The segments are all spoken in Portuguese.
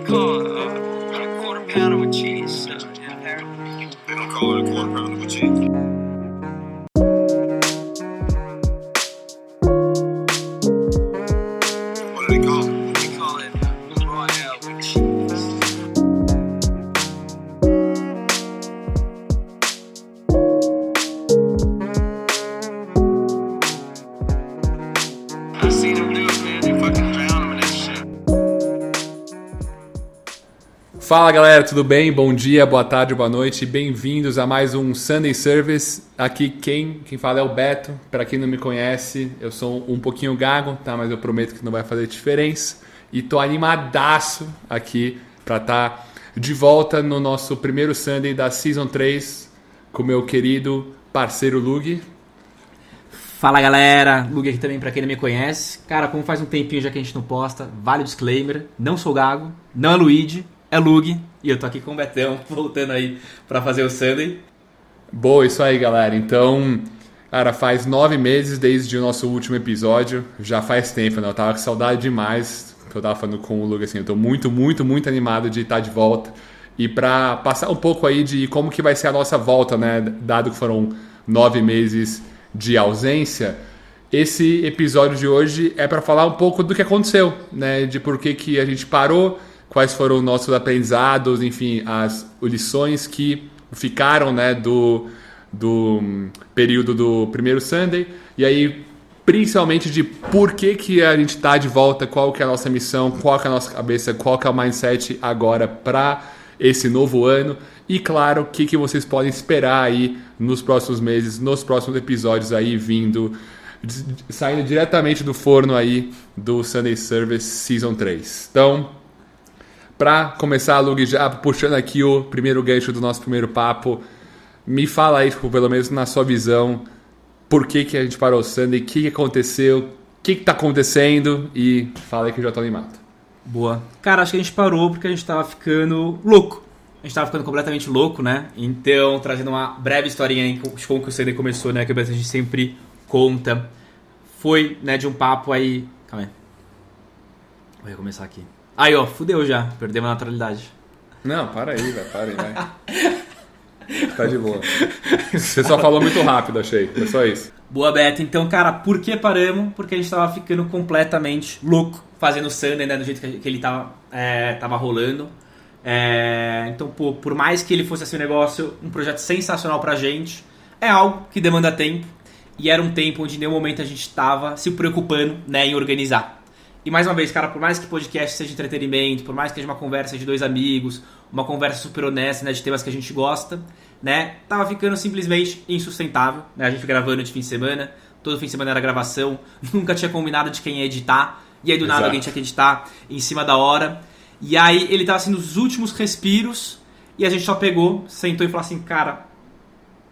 they call it? A quarter pounder with cheese. Yeah. They don't call it a quarter pounder with cheese. Fala galera, tudo bem? Bom dia, boa tarde, boa noite, bem-vindos a mais um Sunday Service. Aqui quem, quem fala é o Beto. Para quem não me conhece, eu sou um pouquinho gago, tá? Mas eu prometo que não vai fazer diferença. E tô animadaço aqui para estar tá de volta no nosso primeiro Sunday da Season 3 com meu querido parceiro Lug. Fala galera, Lug aqui também pra quem não me conhece. Cara, como faz um tempinho já que a gente não posta, vale o disclaimer, não sou Gago, não é Luigi, é Lug, e eu tô aqui com o Betão, voltando aí pra fazer o Sunday. Boa, isso aí, galera. Então, cara, faz nove meses desde o nosso último episódio. Já faz tempo, né? Eu tava com saudade demais. Eu tava falando com o Lucas assim, eu tô muito, muito, muito animado de estar de volta. E pra passar um pouco aí de como que vai ser a nossa volta, né? Dado que foram nove meses de ausência. Esse episódio de hoje é para falar um pouco do que aconteceu, né? De por que, que a gente parou, quais foram os nossos aprendizados, enfim, as lições que ficaram, né, do, do período do primeiro Sunday. E aí, principalmente de por que, que a gente está de volta, qual que é a nossa missão, qual que é a nossa cabeça, qual que é o mindset agora para esse novo ano. E claro, o que, que vocês podem esperar aí nos próximos meses, nos próximos episódios aí vindo, saindo diretamente do forno aí do Sunday Service Season 3. Então, para começar, Lug, já puxando aqui o primeiro gancho do nosso primeiro papo, me fala aí, tipo, pelo menos na sua visão, por que, que a gente parou o Sunday, o que, que aconteceu, o que, que tá acontecendo e fala aí que eu já tô animado. Boa. Cara, acho que a gente parou porque a gente tava ficando louco. A gente tava ficando completamente louco, né? Então, trazendo uma breve historinha aí de como que o Sunday começou, né? Que a gente sempre conta. Foi, né, de um papo aí... Calma aí. Vou recomeçar aqui. Aí, ó, fudeu já. Perdemos a naturalidade. Não, para aí, velho, para aí, vai. tá de boa. Você só falou muito rápido, achei. É só isso. Boa, Beto. Então, cara, por que paramos? Porque a gente tava ficando completamente louco fazendo o Sunday, né? Do jeito que que ele tava, é, tava rolando. É, então, pô, por mais que ele fosse assim um negócio, um projeto sensacional pra gente, é algo que demanda tempo. E era um tempo onde em nenhum momento a gente tava se preocupando né, em organizar. E mais uma vez, cara, por mais que podcast seja entretenimento, por mais que seja uma conversa de dois amigos, uma conversa super honesta, né, de temas que a gente gosta, né, tava ficando simplesmente insustentável, né, a gente gravando de fim de semana, todo fim de semana era gravação, nunca tinha combinado de quem ia editar, e aí do nada Exato. alguém tinha que editar em cima da hora, e aí ele tava assim nos últimos respiros, e a gente só pegou, sentou e falou assim, cara,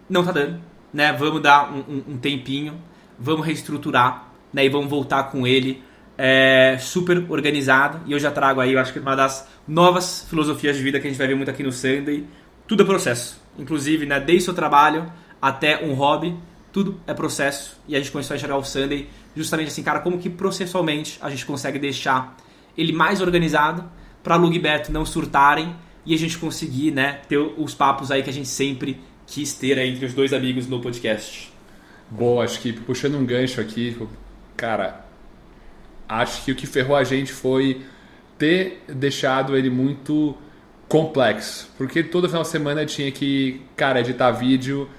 não tá dando, né? Vamos dar um, um- um tempinho, vamos reestruturar, né? E vamos voltar com ele é, super organizado. E eu já trago aí, eu acho que uma das novas filosofias de vida que a gente vai ver muito aqui no Sunday. Tudo é processo. Inclusive, né? Desde o seu trabalho até um hobby, tudo é processo. E a gente começou a enxergar o Sunday justamente assim, cara, como que processualmente a gente consegue deixar ele mais organizado para Lug e Beto não surtarem e a gente conseguir, né, ter os papos aí que a gente sempre quis ter entre os dois amigos no podcast. Boa, acho que puxando um gancho aqui, cara, acho que o que ferrou a gente foi ter deixado ele muito complexo. Porque todo final de semana tinha que, cara, editar vídeo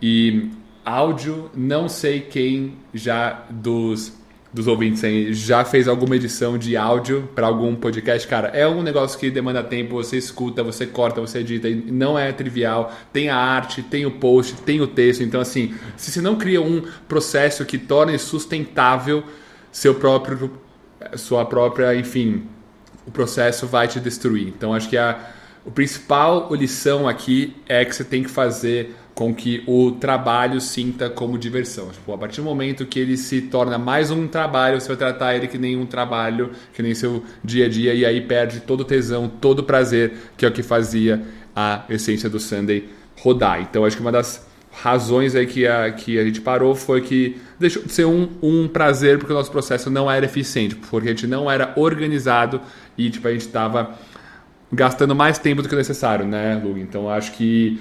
e áudio. Não sei quem já dos, dos ouvintes aí já fez alguma edição de áudio para algum podcast. Cara, é um negócio que demanda tempo. Você escuta, você corta, você edita. Não é trivial. Tem a arte, tem o post, tem o texto. Então, assim, se você não cria um processo que torne sustentável seu próprio, sua própria, enfim, o processo vai te destruir. Então acho que a o principal lição aqui é que você tem que fazer com que o trabalho sinta como diversão. Tipo, a partir do momento que ele se torna mais um trabalho, você vai tratar ele que nem um trabalho, que nem seu dia a dia, e aí perde todo o tesão, todo o prazer, que é o que fazia a essência do Sunday rodar. Então acho que uma das razões aí que a, que a gente parou foi que deixou de ser um, um prazer porque o nosso processo não era eficiente, porque a gente não era organizado e tipo, a gente estava gastando mais tempo do que necessário, né, Lug? Então acho que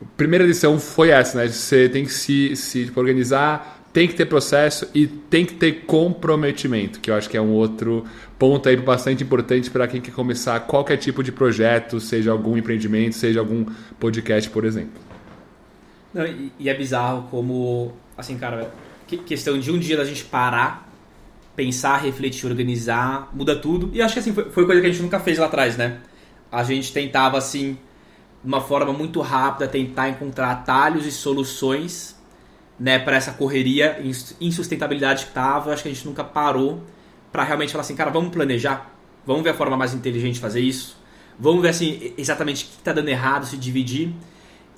a primeira lição foi essa, né? Você tem que se, se tipo, organizar, tem que ter processo e tem que ter comprometimento, que eu acho que é um outro ponto aí bastante importante para quem quer começar qualquer tipo de projeto, seja algum empreendimento, seja algum podcast, por exemplo. Não, e, e é bizarro como, assim, cara, que- questão de um dia da gente parar, pensar, refletir, organizar, muda tudo. E acho que assim, foi, foi coisa que a gente nunca fez lá atrás, né? A gente tentava, assim, de uma forma muito rápida, tentar encontrar atalhos e soluções, né, para essa correria, ins- insustentabilidade que tava. Acho que a gente nunca parou para realmente falar assim, cara, vamos planejar, vamos ver a forma mais inteligente de fazer isso, vamos ver assim exatamente o que está dando errado, se dividir.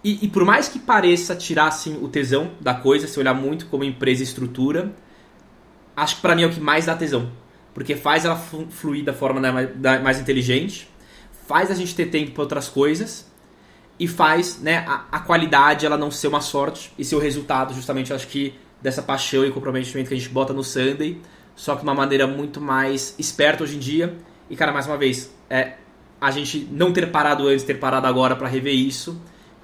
E, e por mais que pareça tirar assim, o tesão da coisa, se olhar muito como empresa e estrutura, acho que pra mim é o que mais dá tesão. Porque faz ela flu- fluir da forma mais inteligente, faz a gente ter tempo para outras coisas e faz né, a, a qualidade ela não ser uma sorte e ser o resultado justamente acho que dessa paixão e comprometimento que a gente bota no Sunday, só que de uma maneira muito mais esperta hoje em dia. E cara, mais uma vez, é a gente não ter parado antes, ter parado agora para rever isso,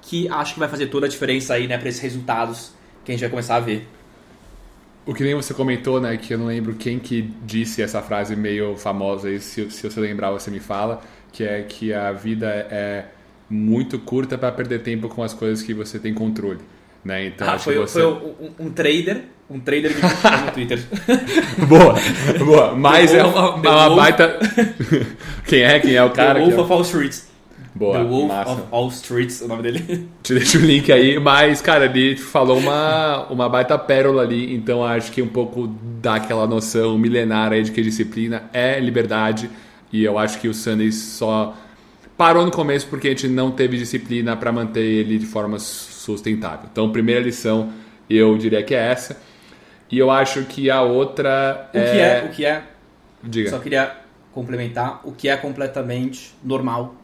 que acho que vai fazer toda a diferença aí, né, para esses resultados que a gente vai começar a ver. O que nem você comentou, né, que eu não lembro quem que disse essa frase meio famosa, e se, se você lembrar você me fala, que é que a vida é muito curta para perder tempo com as coisas que você tem controle, né? Então Ah, acho foi, que você foi um, um trader, um trader postou no Twitter. boa, boa, mas The é uma, uma baita quem é, quem é o cara? The Wolf que é- of All Streets. Boa, The Wolf massa. of All Streets, o nome dele. Te deixo o link aí, mas, cara, ele falou uma, uma baita pérola ali, então acho que um pouco daquela noção milenária aí de que disciplina é liberdade, e eu acho que o Sunday só parou no começo porque a gente não teve disciplina para manter ele de forma sustentável. Então, primeira lição, eu diria que é essa, e eu acho que a outra O que é, o que é, Diga. só queria complementar, o que é completamente normal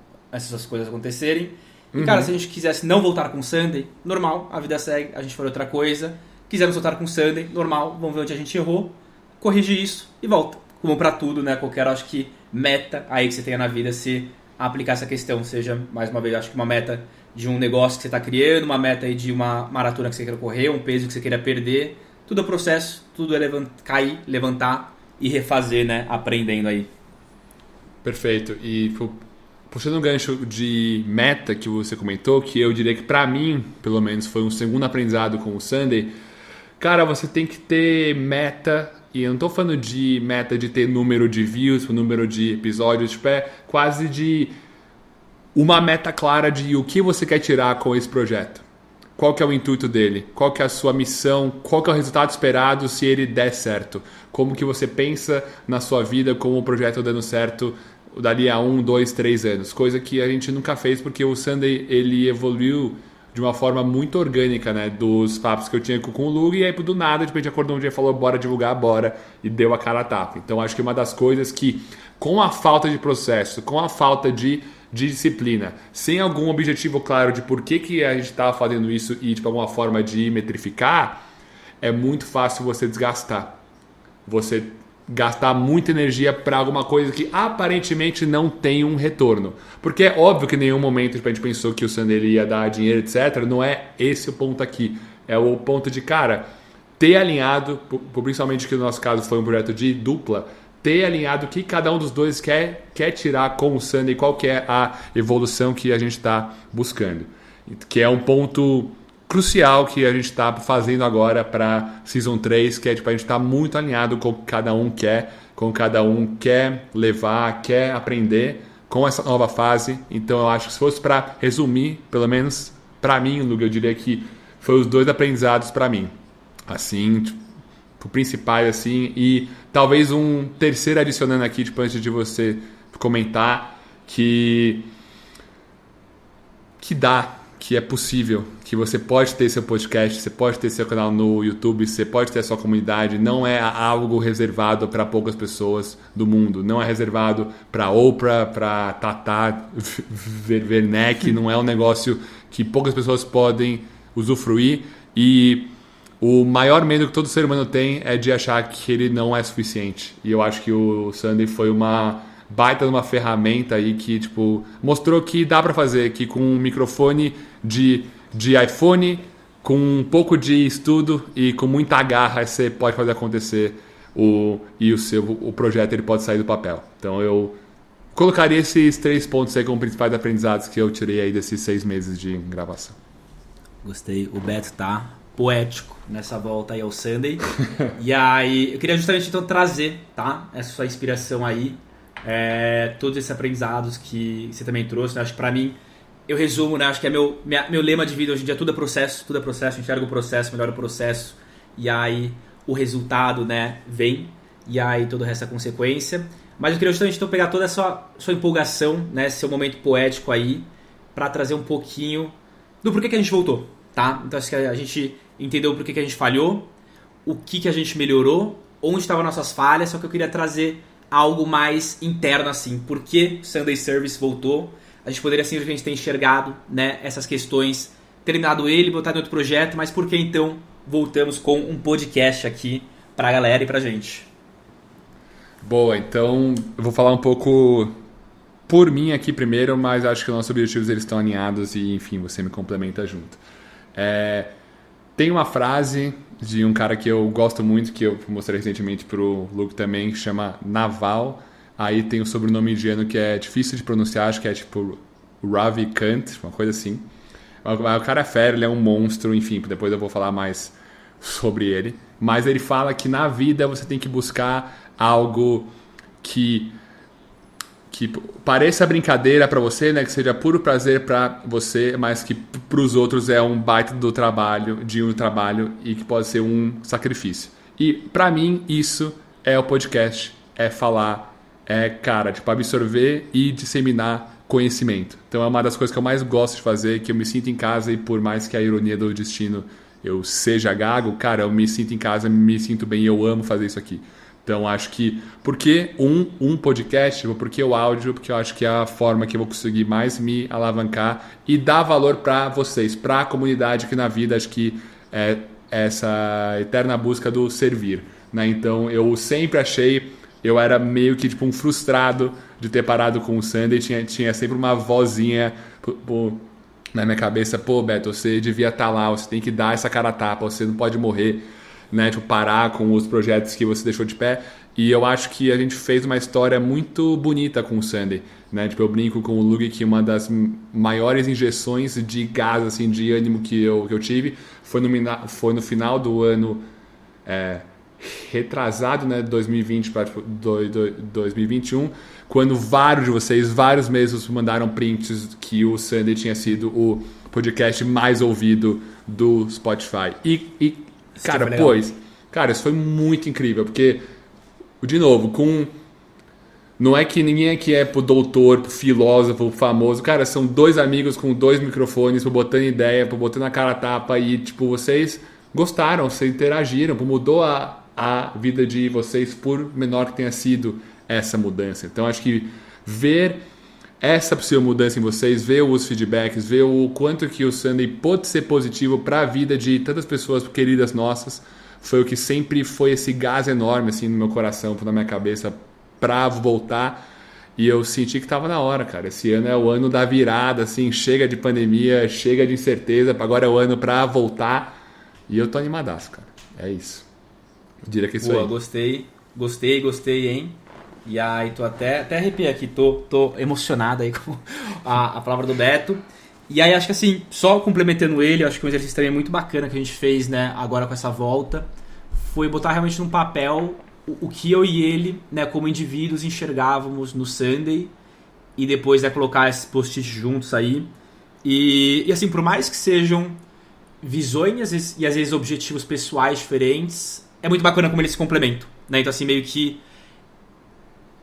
essas coisas acontecerem. E cara, se a gente quisesse não voltar com o Sunday, normal, a vida segue, a gente for outra coisa. Quisemos voltar com o Sunday, normal, vamos ver onde a gente errou, corrigir isso e volta. Como pra tudo, né? Qualquer, acho que, meta aí que você tenha na vida, se aplicar essa questão, seja, mais uma vez, acho que uma meta de um negócio que você está criando, uma meta aí de uma maratona que você queira correr, um peso que você queira perder, tudo é processo, tudo é levant cair, levantar e refazer, né? Aprendendo aí. Perfeito. E tipo, puxando um gancho de meta que você comentou, que eu diria que pra mim, pelo menos, foi um segundo aprendizado com o Sunday. Cara, você tem que ter meta, e eu não tô falando de meta de ter número de views, número de episódios, tipo, é quase de uma meta clara de o que você quer tirar com esse projeto. Qual que é o intuito dele? Qual que é a sua missão? Qual que é o resultado esperado se ele der certo? Como que você pensa na sua vida como o projeto dando certo dali a um, dois, três anos? Coisa que a gente nunca fez porque o Sunday ele evoluiu de uma forma muito orgânica, né? Dos papos que eu tinha com o Lug e aí do nada, de repente acordou um dia e falou bora divulgar, bora e deu a cara a tapa. Então acho que uma das coisas que com a falta de processo, com a falta de de disciplina, sem algum objetivo claro de por que, que a gente estava fazendo isso e de alguma forma de metrificar, é muito fácil você desgastar. Você gastar muita energia para alguma coisa que aparentemente não tem um retorno. Porque é óbvio que em nenhum momento a gente pensou que o Sander ia dar dinheiro, etc. Não é esse o ponto aqui. É o ponto de, cara, ter alinhado, principalmente que no nosso caso foi um projeto de dupla, ter alinhado o que cada um dos dois quer, quer tirar com o Sunday, qual que é a evolução que a gente está buscando. Que é um ponto crucial que a gente está fazendo agora para Season 3, que é tipo, a gente está muito alinhado com o que cada um quer, com o que cada um quer levar, quer aprender com essa nova fase. Então eu acho que se fosse para resumir, pelo menos para mim, Luga, eu diria que foi os dois aprendizados para mim. Assim, tipo, principais assim e talvez um terceiro adicionando aqui tipo, antes de você comentar que que dá que é possível que você pode ter seu podcast você pode ter seu canal no YouTube você pode ter sua comunidade não é algo reservado para poucas pessoas do mundo não é reservado para Oprah para Tata Werneck não é um negócio que poucas pessoas podem usufruir e o maior medo que todo ser humano tem é de achar que ele não é suficiente. E eu acho que o Sunday foi uma baita numa ferramenta aí que, tipo, mostrou que dá para fazer, que com um microfone de, de iPhone, com um pouco de estudo e com muita garra, você pode fazer acontecer o, e o seu o projeto ele pode sair do papel. Então eu colocaria esses três pontos aí como principais aprendizados que eu tirei aí desses seis meses de gravação. Gostei. O Beto tá poético nessa volta aí ao Sunday. e aí, eu queria justamente então trazer, tá? Essa sua inspiração aí. É, todos esses aprendizados que você também trouxe. Né? Acho que pra mim, eu resumo, né? Acho que é meu, minha, meu lema de vida hoje em dia, tudo é processo, tudo é processo, enxerga o processo, melhora o processo. E aí, o resultado, né, vem. E aí, todo o resto é consequência. Mas eu queria justamente então pegar toda essa sua empolgação, né? Seu momento poético aí, para trazer um pouquinho do porquê que a gente voltou, tá? Então acho que a gente entendeu porquê que a gente falhou, o que, que a gente melhorou, onde estavam nossas falhas, só que eu queria trazer algo mais interno assim. Por que Sunday Service voltou? A gente poderia simplesmente ter enxergado né, essas questões, terminado ele, botado em outro projeto, mas por que então voltamos com um podcast aqui pra galera e pra gente? Boa, então eu vou falar um pouco por mim aqui primeiro, mas acho que os nossos objetivos eles estão alinhados e enfim, você me complementa junto. É, tem uma frase de um cara que eu gosto muito, que eu mostrei recentemente pro Luke também, que chama Naval. Aí tem o sobrenome indiano que é difícil de pronunciar, acho que é tipo Ravi Kant, uma coisa assim. O cara é fera, ele é um monstro, enfim, depois eu vou falar mais sobre ele. Mas ele fala que na vida você tem que buscar algo que que pareça brincadeira para você, né, que seja puro prazer para você, mas que para os outros é um baita do trabalho, de um trabalho e que pode ser um sacrifício. E para mim isso é o podcast, é falar, é cara, tipo absorver e disseminar conhecimento. Então é uma das coisas que eu mais gosto de fazer, que eu me sinto em casa e por mais que a ironia do destino eu seja gago, cara, eu me sinto em casa, me sinto bem, eu amo fazer isso aqui. Então acho que por que um, um podcast? Por que o áudio? Porque eu acho que é a forma que eu vou conseguir mais me alavancar e dar valor para vocês, para a comunidade que na vida acho que é essa eterna busca do servir. Né? Então eu sempre achei, eu era meio que tipo um frustrado de ter parado com o Sunday, tinha, tinha sempre uma vozinha na minha cabeça, pô Beto, você devia estar tá lá, você tem que dar essa cara a tapa, você não pode morrer né? Tipo, parar com os projetos que você deixou de pé. E eu acho que a gente fez uma história muito bonita com o Sandy, né? Tipo, eu brinco com o Lug que uma das maiores injeções de gás, assim, de ânimo que eu, que eu tive foi no, foi no final do ano é, retrasado, né? 2020 para 2021, quando vários de vocês, vários meses, mandaram prints que o Sandy tinha sido o podcast mais ouvido do Spotify. E, e Cara, pois. Cara, isso foi muito incrível, porque, de novo, com. Não é que ninguém aqui é pro doutor, pro filósofo, famoso. Cara, são dois amigos com dois microfones, pro botando ideia, pro botando a cara a tapa e, tipo, vocês gostaram, vocês interagiram, mudou a, a vida de vocês, por menor que tenha sido essa mudança. Então, acho que ver essa possível mudança em vocês, ver os feedbacks, ver o quanto que o Sunday pode ser positivo para a vida de tantas pessoas queridas nossas, foi o que sempre foi esse gás enorme assim no meu coração, na minha cabeça para voltar. E eu senti que estava na hora, cara. Esse ano é o ano da virada, assim, chega de pandemia, chega de incerteza, agora é o ano para voltar. E eu tô animadaço, cara. É isso. Diria que é isso Boa, aí. gostei, gostei, gostei, hein? E aí tô até, até arrepiei aqui, tô, tô emocionado aí com a, a palavra do Beto. E aí acho que assim, só complementando ele, acho que um exercício também muito bacana que a gente fez, né, agora com essa volta, foi botar realmente num papel o, o que eu e ele, né, como indivíduos enxergávamos no Sunday e depois né, colocar esses post-its juntos aí. E, e assim, por mais que sejam visões e às vezes objetivos pessoais diferentes, é muito bacana como eles se complementam, né? Então assim, meio que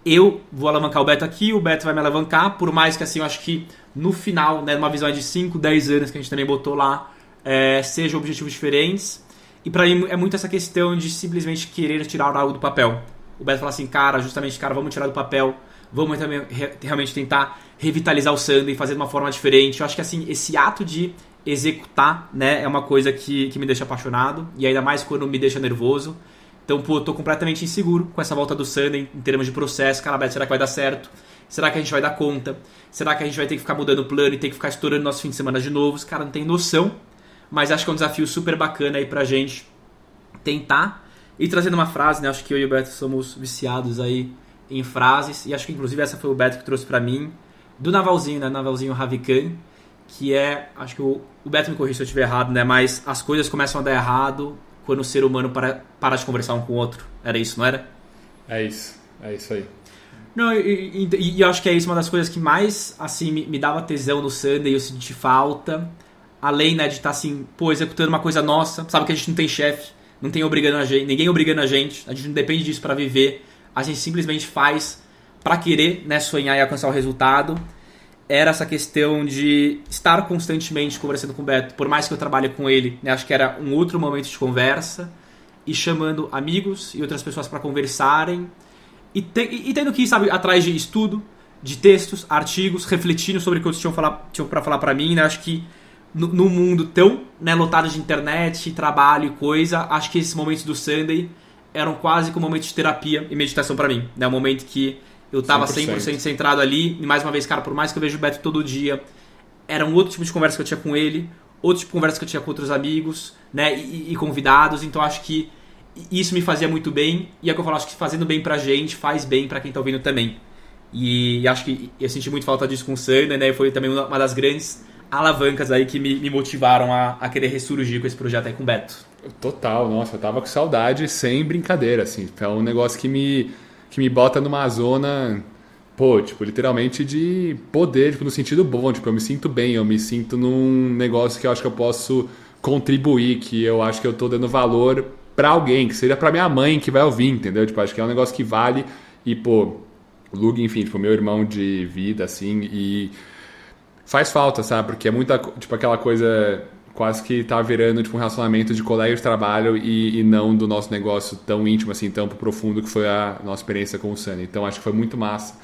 eu vou alavancar o Beto aqui, o Beto vai me alavancar, por mais que assim, eu acho que no final, né, numa visão de 5, 10 anos que a gente também botou lá, é, sejam objetivos diferentes. E para mim é muito essa questão de simplesmente querer tirar algo do papel. O Beto fala assim, cara, justamente, cara, vamos tirar do papel, vamos também realmente tentar revitalizar o Sunday, fazer de uma forma diferente. Eu acho que assim, esse ato de executar, né, é uma coisa que, que me deixa apaixonado, e ainda mais quando me deixa nervoso. Então, pô, tô completamente inseguro com essa volta do Sunday em termos de processo. Cara, será que vai dar certo? Será que a gente vai dar conta? Será que a gente vai ter que ficar mudando o plano e ter que ficar estourando nosso fim de semana de novo? Os caras não tem noção. Mas acho que é um desafio super bacana aí pra gente tentar. E trazendo uma frase, né? Acho que eu e o Beto somos viciados aí em frases. E acho que inclusive essa foi o Beto que trouxe pra mim. Do Navalzinho, né? Navalzinho Ravikan. Que é, acho que o, o Beto me corrija se eu estiver errado, né? Mas as coisas começam a dar errado quando o ser humano para, para de conversar um com o outro. Era isso, não era? É isso, é isso aí. Não, e, e, e eu acho que é isso uma das coisas que mais, assim, me, me dava tesão no Sunday, eu senti falta. Além, né, de estar, assim, pô, executando uma coisa nossa. Sabe que a gente não tem chefe, não tem obrigando a gente, ninguém obrigando a gente. A gente não depende disso para viver. A gente simplesmente faz para querer, né, sonhar e alcançar o resultado. Era essa questão de estar constantemente conversando com o Beto, por mais que eu trabalhe com ele, né, acho que era um outro momento de conversa. E chamando amigos e outras pessoas para conversarem e, te, e, tendo que ir, sabe, atrás de estudo, de textos, artigos, refletindo sobre o que eles tinham, para falar para mim, né? Acho que no, mundo tão né, lotado de internet, trabalho e coisa, acho que esses momentos do Sunday eram quase como um momento de terapia e meditação para mim, né? Um momento que eu tava 100%. 100% centrado ali, e mais uma vez, cara, por mais que eu vejo o Beto todo dia, era um outro tipo de conversa que eu tinha com ele, outro tipo de conversa que eu tinha com outros amigos, né, e, e convidados, então acho que isso me fazia muito bem, e é o que eu falo, acho que fazendo bem pra gente, faz bem pra quem tá ouvindo também. E acho que eu senti muito falta disso com o Sander, né? Foi também uma das grandes alavancas aí que me, me motivaram a, a, querer ressurgir com esse projeto aí com o Beto. Total, nossa, eu tava com saudade sem brincadeira, assim. É um negócio que me, que me bota numa zona, pô, tipo, literalmente de poder, tipo, no sentido bom, tipo, eu me sinto bem, eu me sinto num negócio que eu acho que eu posso contribuir, que eu acho que eu tô dando valor para alguém, que seja para minha mãe que vai ouvir, entendeu? Tipo, acho que é um negócio que vale e, pô, Lug, enfim, tipo, meu irmão de vida, assim, e faz falta, sabe? Porque é muita, tipo, aquela coisa quase que tá virando, tipo, um relacionamento de colega de trabalho e, e não do nosso negócio tão íntimo, assim, tão profundo que foi a nossa experiência com o Sunny. Então, acho que foi muito massa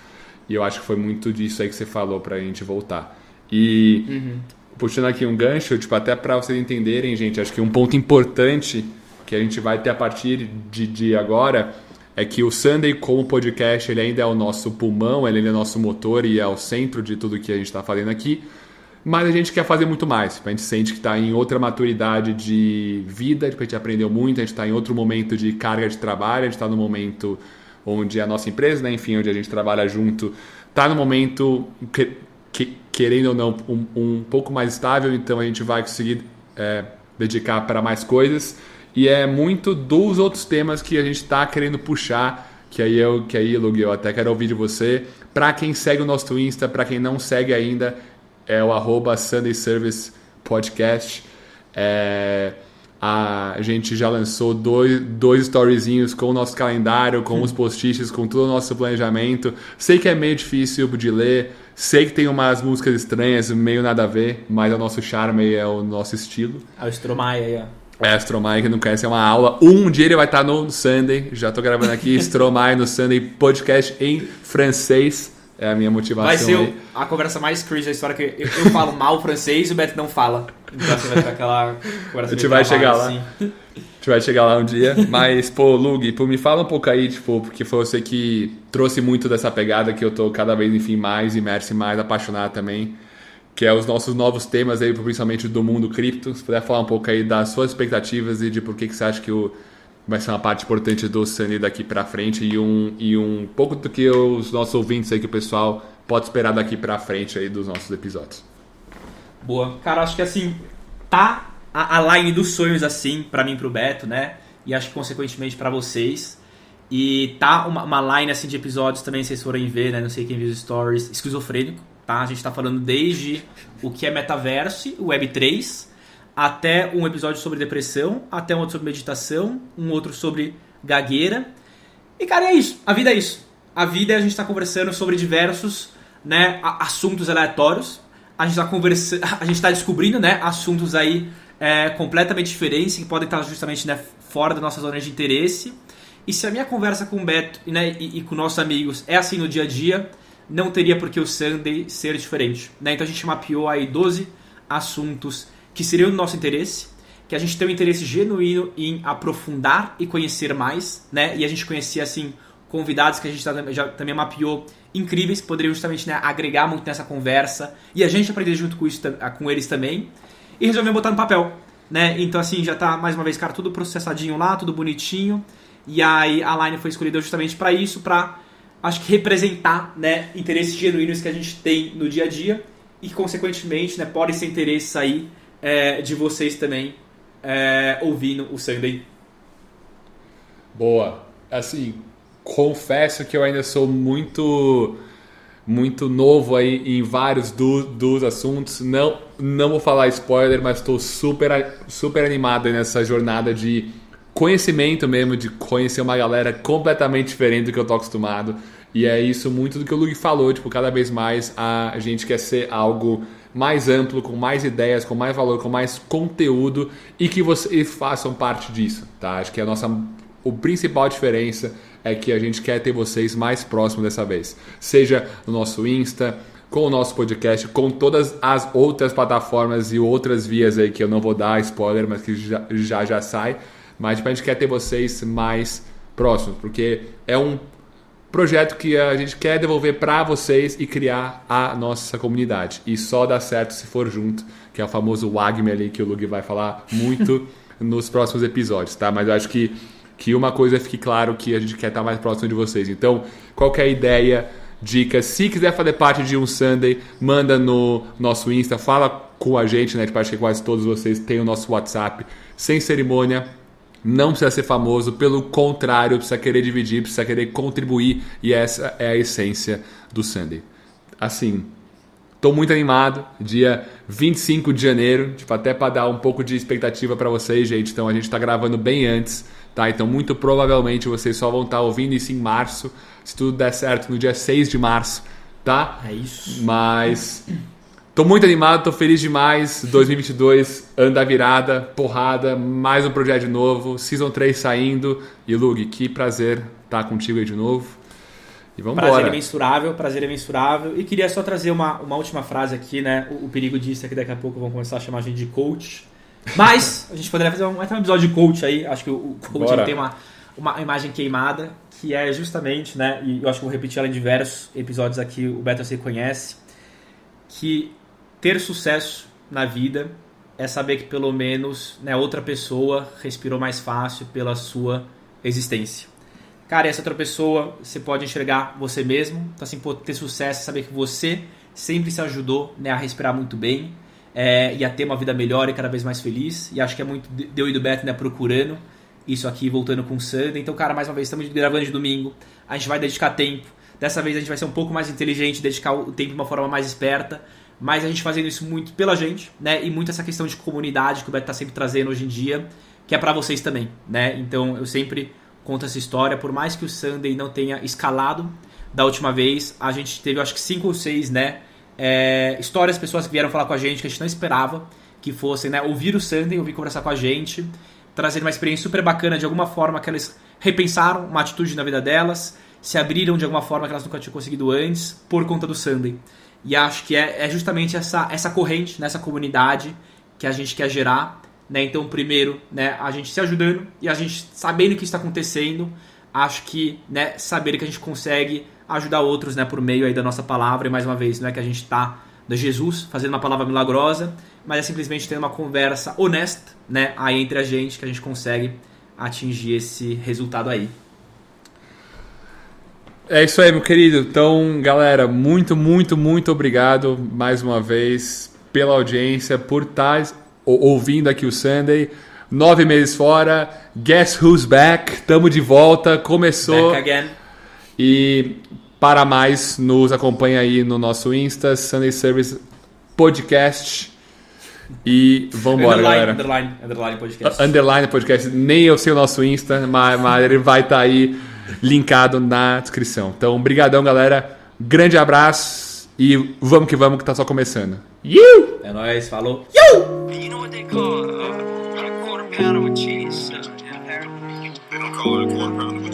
e eu acho que foi muito disso aí que você falou pra gente voltar. E... Uhum. Puxando aqui um gancho, tipo, até para vocês entenderem, gente, acho que um ponto importante que a gente vai ter a partir de, de agora é que o Sunday como podcast ele ainda é o nosso pulmão, ele é o nosso motor e é o centro de tudo que a gente está fazendo aqui. Mas a gente quer fazer muito mais. A gente sente que está em outra maturidade de vida, tipo, a gente aprendeu muito, a gente está em outro momento de carga de trabalho, a gente está no momento onde a nossa empresa, né, enfim, onde a gente trabalha junto, está no momento, que, que, querendo ou não, um, um, pouco mais estável, então a gente vai conseguir é, dedicar para mais coisas. E é muito dos outros temas que a gente está querendo puxar, que aí eu, que aí, Lug, eu até quero ouvir de você. Para quem segue o nosso Insta, para quem não segue ainda, é o arroba Sunday Service Podcast. É, a gente já lançou dois, dois storyzinhos com o nosso calendário, com os post-its, com todo o nosso planejamento. Sei que é meio difícil de ler, sei que tem umas músicas estranhas, meio nada a ver, mas é o nosso charme é o nosso estilo. É o Stromae aí, ó. É, Stromae, que não conhece, é uma aula. Um dia ele vai estar no Sunday, já estou gravando aqui, Stromae no Sunday, podcast em francês. É a minha motivação. Vai ser a conversa mais cringe da história, que eu, eu falo mal francês e o Beto não fala. Então você vai ficar aquela conversa A gente vai chegar lá. Assim. A gente vai chegar lá um dia. Mas, pô, Lug, pô, me fala um pouco aí, tipo, porque foi você que trouxe muito dessa pegada que eu tô cada vez, enfim, mais imerso e mais apaixonado também que é os nossos novos temas aí, principalmente do mundo cripto. Se puder falar um pouco aí das suas expectativas e de por que, que você acha que o, vai ser uma parte importante do Sunny daqui para frente e um, e um pouco do que os nossos ouvintes aí, que o pessoal pode esperar daqui para frente aí dos nossos episódios. Boa. Cara, acho que assim, tá a, a line dos sonhos assim, para mim e pro Beto, né? E acho que consequentemente para vocês. E tá uma, uma line assim de episódios também, vocês forem ver, né? Não sei quem viu os stories, esquizofrênico Tá? A gente está falando desde o que é metaverso, Web3, até um episódio sobre depressão, até um outro sobre meditação, um outro sobre gagueira. E, cara, é isso. A vida é isso. A vida é a gente está conversando sobre diversos né, assuntos aleatórios. A gente está conversa... a gente está descobrindo né, assuntos aí é, completamente diferentes que podem estar justamente né, fora da nossa zona de interesse. E se a minha conversa com o Beto né, e, e com nossos amigos é assim no dia a dia, não teria por que o Sunday ser diferente. Né? Então a gente mapeou aí 12 assuntos que seriam do nosso interesse, que a gente tem um interesse genuíno em aprofundar e conhecer mais, né? E a gente conhecia, assim, convidados que a gente já, também mapeou incríveis, que poderiam justamente né, agregar muito nessa conversa e a gente aprender junto com, isso, com eles também. E resolvemos botar no papel, né? Então, assim, já tá, mais uma vez, cara, tudo processadinho lá, tudo bonitinho. E aí a Line foi escolhida justamente para isso, para acho que representar, né, interesses genuínos que a gente tem no dia a dia e que, consequentemente, né, podem ser interesses aí é, de vocês também é, ouvindo o Sunday. Boa. Assim, confesso que eu ainda sou muito muito novo aí em vários do, dos assuntos. Não, não vou falar spoiler, mas estou super, super animado nessa jornada de conhecimento mesmo, de conhecer uma galera completamente diferente do que eu tô acostumado. E é isso muito do que o Luke falou, tipo, cada vez mais a gente quer ser algo mais amplo, com mais ideias, com mais valor, com mais conteúdo e que vocês façam parte disso, tá? Acho que a nossa o principal diferença é que a gente quer ter vocês mais próximos dessa vez. Seja no nosso Insta, com o nosso podcast, com todas as outras plataformas e outras vias aí que eu não vou dar spoiler, mas que já já, já sai. Mas tipo, a gente quer ter vocês mais próximos, porque é um projeto que a gente quer devolver para vocês e criar a nossa comunidade. E só dá certo se for junto, que é o famoso WAGME ali que o Lug vai falar muito nos próximos episódios, tá? Mas eu acho que que uma coisa fique claro que a gente quer estar mais próximo de vocês. Então, qualquer ideia, dica, se quiser fazer parte de um Sunday, manda no nosso Insta, fala com a gente, né? Tipo, acho que quase todos vocês têm o nosso WhatsApp, sem cerimônia. Não precisa ser famoso, pelo contrário, precisa querer dividir, precisa querer contribuir, e essa é a essência do Sunday. Assim, Estou muito animado, dia 25 de janeiro, tipo, até para dar um pouco de expectativa para vocês, gente. Então a gente está gravando bem antes tá? Então muito provavelmente vocês só vão estar tá ouvindo isso em março, se tudo der certo, no dia 6 de março, tá? É isso. Mas tô muito animado, tô feliz demais. 2022 anda virada, porrada, mais um projeto de novo, Season 3 saindo. E Lug, que prazer estar tá contigo aí de novo. E vamos prazer embora. é mensurável, prazer é mensurável. E queria só trazer uma, uma última frase aqui, né? O, o perigo disso é que daqui a pouco vão começar a chamar a gente de coach. Mas a gente poderia fazer um, um episódio de coach aí. Acho que o, coach tem uma, uma imagem queimada, que é justamente, né? E eu acho que vou repetir ela em diversos episódios aqui, o Beto você conhece, que ter sucesso na vida é saber que pelo menos né, outra pessoa respirou mais fácil pela sua existência. Cara, essa outra pessoa, você pode enxergar você mesmo. Então, assim, pô, ter sucesso é saber que você sempre se ajudou né, a respirar muito bem, é, e a ter uma vida melhor e cada vez mais feliz. E acho que é muito deu e do Beto né, procurando isso aqui, voltando com o Sunday. Então, cara, mais uma vez, estamos gravando de domingo. A gente vai dedicar tempo. Dessa vez a gente vai ser um pouco mais inteligente, dedicar o tempo de uma forma mais esperta. Mas a gente fazendo isso muito pela gente, né? E muito essa questão de comunidade que o Beto está sempre trazendo hoje em dia, que é para vocês também, né? Então eu sempre conto essa história. Por mais que o Sunday não tenha escalado da última vez, a gente teve, acho que cinco ou seis, né? é, histórias, pessoas que vieram falar com a gente que a gente não esperava que fossem, né? Ouvir o Sunday, ouvir conversar com a gente, trazer uma experiência super bacana de alguma forma que elas repensaram uma atitude na vida delas, se abriram de alguma forma que elas nunca tinham conseguido antes por conta do Sunday. E acho que é, é justamente essa, essa corrente, nessa comunidade que a gente quer gerar. Né? Então, primeiro, né, a gente se ajudando e a gente sabendo o que está acontecendo, acho que né, saber que a gente consegue ajudar outros né, por meio aí da nossa palavra. E mais uma vez, não é que a gente está de Jesus fazendo uma palavra milagrosa, mas é simplesmente ter uma conversa honesta né, aí entre a gente que a gente consegue atingir esse resultado aí. É isso aí, meu querido. Então, galera, muito, muito, muito obrigado mais uma vez pela audiência, por estar tá ouvindo aqui o Sunday. Nove meses fora, Guess Who's Back? Tamo de volta, começou. Back again. E para mais, nos acompanha aí no nosso Insta, Sunday Service Podcast. E vamos embora, galera. Underline, underline podcast. Underline podcast. Nem eu sei o nosso Insta, mas, mas ele vai estar tá aí linkado na descrição. Então, brigadão, galera. Grande abraço e vamos que vamos que tá só começando. You! É nóis, falou. You! You know what they call uh, a quarter pounder with cheese? Apparently. They don't call it a quarter pounder with